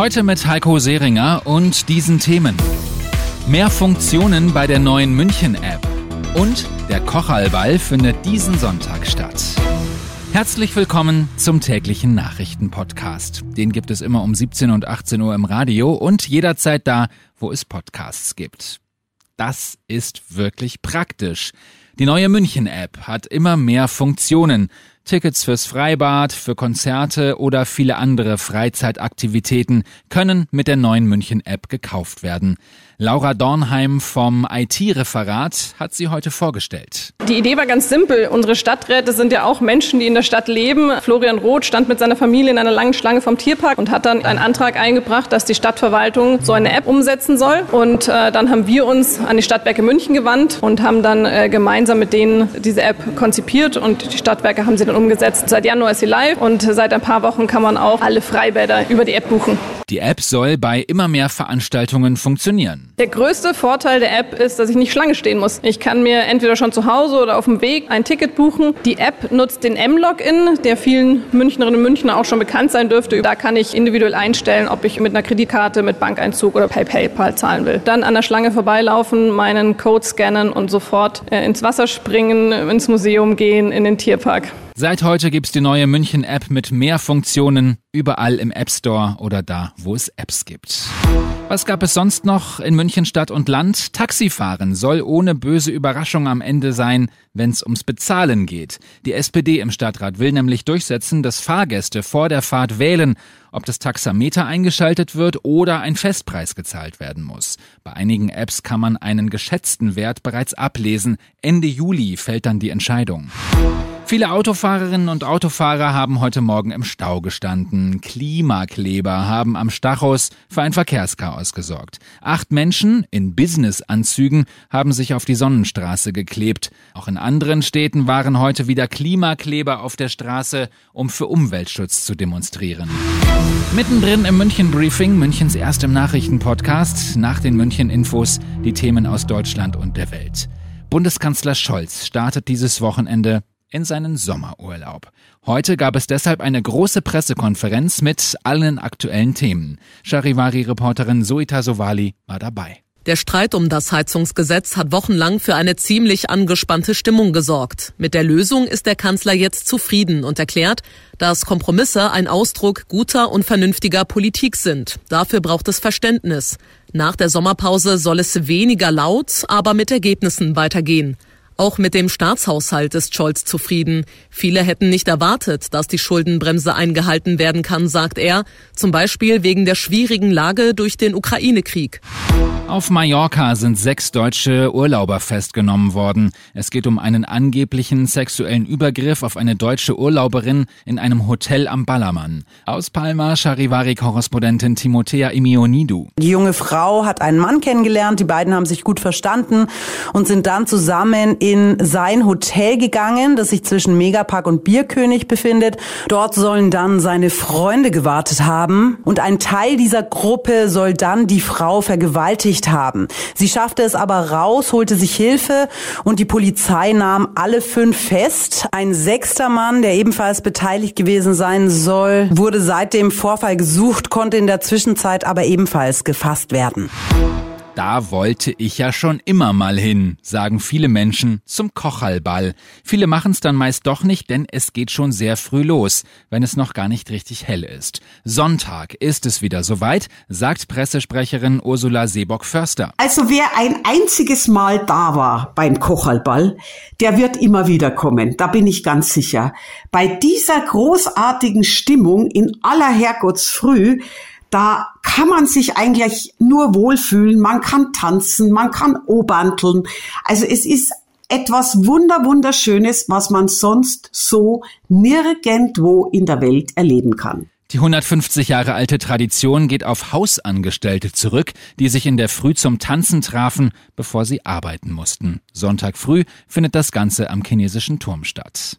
Heute mit Heiko Seringer und diesen Themen. Mehr Funktionen bei der neuen München-App. Und der Kochalball findet diesen Sonntag statt. Herzlich willkommen zum täglichen Nachrichtenpodcast. Den gibt es immer um 17 und 18 Uhr im Radio und jederzeit da, wo es Podcasts gibt. Das ist wirklich praktisch. Die neue München-App hat immer mehr Funktionen. Tickets fürs Freibad, für Konzerte oder viele andere Freizeitaktivitäten können mit der neuen München-App gekauft werden. Laura Dornheim vom IT-Referat hat sie heute vorgestellt. Die Idee war ganz simpel. Unsere Stadträte sind ja auch Menschen, die in der Stadt leben. Florian Roth stand mit seiner Familie in einer langen Schlange vom Tierpark und hat dann einen Antrag eingebracht, dass die Stadtverwaltung so eine App umsetzen soll. Und äh, dann haben wir uns an die Stadtwerke München gewandt und haben dann äh, gemeinsam mit denen diese App konzipiert und die Stadtwerke haben sie dann umgesetzt. Seit Januar ist sie live und seit ein paar Wochen kann man auch alle Freibäder über die App buchen. Die App soll bei immer mehr Veranstaltungen funktionieren. Der größte Vorteil der App ist, dass ich nicht Schlange stehen muss. Ich kann mir entweder schon zu Hause oder auf dem Weg ein Ticket buchen. Die App nutzt den M-Login, der vielen Münchnerinnen und Münchner auch schon bekannt sein dürfte. Da kann ich individuell einstellen, ob ich mit einer Kreditkarte, mit Bankeinzug oder per PayPal zahlen will. Dann an der Schlange vorbeilaufen, meinen Code scannen und sofort äh, ins Wasser springen, ins Museum gehen, in den Tierpark. Seit heute gibt's die neue München-App mit mehr Funktionen überall im App Store oder da, wo es Apps gibt. Was gab es sonst noch in München Stadt und Land? Taxifahren soll ohne böse Überraschung am Ende sein, wenn es ums Bezahlen geht. Die SPD im Stadtrat will nämlich durchsetzen, dass Fahrgäste vor der Fahrt wählen, ob das Taxameter eingeschaltet wird oder ein Festpreis gezahlt werden muss. Bei einigen Apps kann man einen geschätzten Wert bereits ablesen. Ende Juli fällt dann die Entscheidung. Viele Autofahrerinnen und Autofahrer haben heute Morgen im Stau gestanden. Klimakleber haben am Stachus für ein Verkehrschaos gesorgt. Acht Menschen in Businessanzügen haben sich auf die Sonnenstraße geklebt. Auch in anderen Städten waren heute wieder Klimakleber auf der Straße, um für Umweltschutz zu demonstrieren. Mittendrin im München Briefing, Münchens erstem Nachrichtenpodcast, nach den München Infos, die Themen aus Deutschland und der Welt. Bundeskanzler Scholz startet dieses Wochenende in seinen Sommerurlaub. Heute gab es deshalb eine große Pressekonferenz mit allen aktuellen Themen. Charivari-Reporterin Suita Sovali war dabei. Der Streit um das Heizungsgesetz hat wochenlang für eine ziemlich angespannte Stimmung gesorgt. Mit der Lösung ist der Kanzler jetzt zufrieden und erklärt, dass Kompromisse ein Ausdruck guter und vernünftiger Politik sind. Dafür braucht es Verständnis. Nach der Sommerpause soll es weniger laut, aber mit Ergebnissen weitergehen. Auch mit dem Staatshaushalt ist Scholz zufrieden. Viele hätten nicht erwartet, dass die Schuldenbremse eingehalten werden kann, sagt er, zum Beispiel wegen der schwierigen Lage durch den Ukraine-Krieg. Auf Mallorca sind sechs deutsche Urlauber festgenommen worden. Es geht um einen angeblichen sexuellen Übergriff auf eine deutsche Urlauberin in einem Hotel am Ballermann. Aus Palma Charivari-Korrespondentin Timothea Imionidou. Die junge Frau hat einen Mann kennengelernt, die beiden haben sich gut verstanden und sind dann zusammen in sein Hotel gegangen, das sich zwischen Megapark und Bierkönig befindet. Dort sollen dann seine Freunde gewartet haben und ein Teil dieser Gruppe soll dann die Frau vergewaltigt haben. Sie schaffte es aber raus, holte sich Hilfe und die Polizei nahm alle fünf fest. Ein sechster Mann, der ebenfalls beteiligt gewesen sein soll, wurde seit dem Vorfall gesucht, konnte in der Zwischenzeit aber ebenfalls gefasst werden. Da wollte ich ja schon immer mal hin, sagen viele Menschen zum Kochalball. Viele machen es dann meist doch nicht, denn es geht schon sehr früh los, wenn es noch gar nicht richtig hell ist. Sonntag ist es wieder soweit, sagt Pressesprecherin Ursula Seebock-Förster. Also wer ein einziges Mal da war beim Kochalball, der wird immer wieder kommen, da bin ich ganz sicher. Bei dieser großartigen Stimmung in aller Herrgottsfrüh, da kann man sich eigentlich nur wohlfühlen. Man kann tanzen, man kann obanteln. Also es ist etwas wunder wunderschönes, was man sonst so nirgendwo in der Welt erleben kann. Die 150 Jahre alte Tradition geht auf Hausangestellte zurück, die sich in der Früh zum Tanzen trafen, bevor sie arbeiten mussten. Sonntag früh findet das Ganze am chinesischen Turm statt.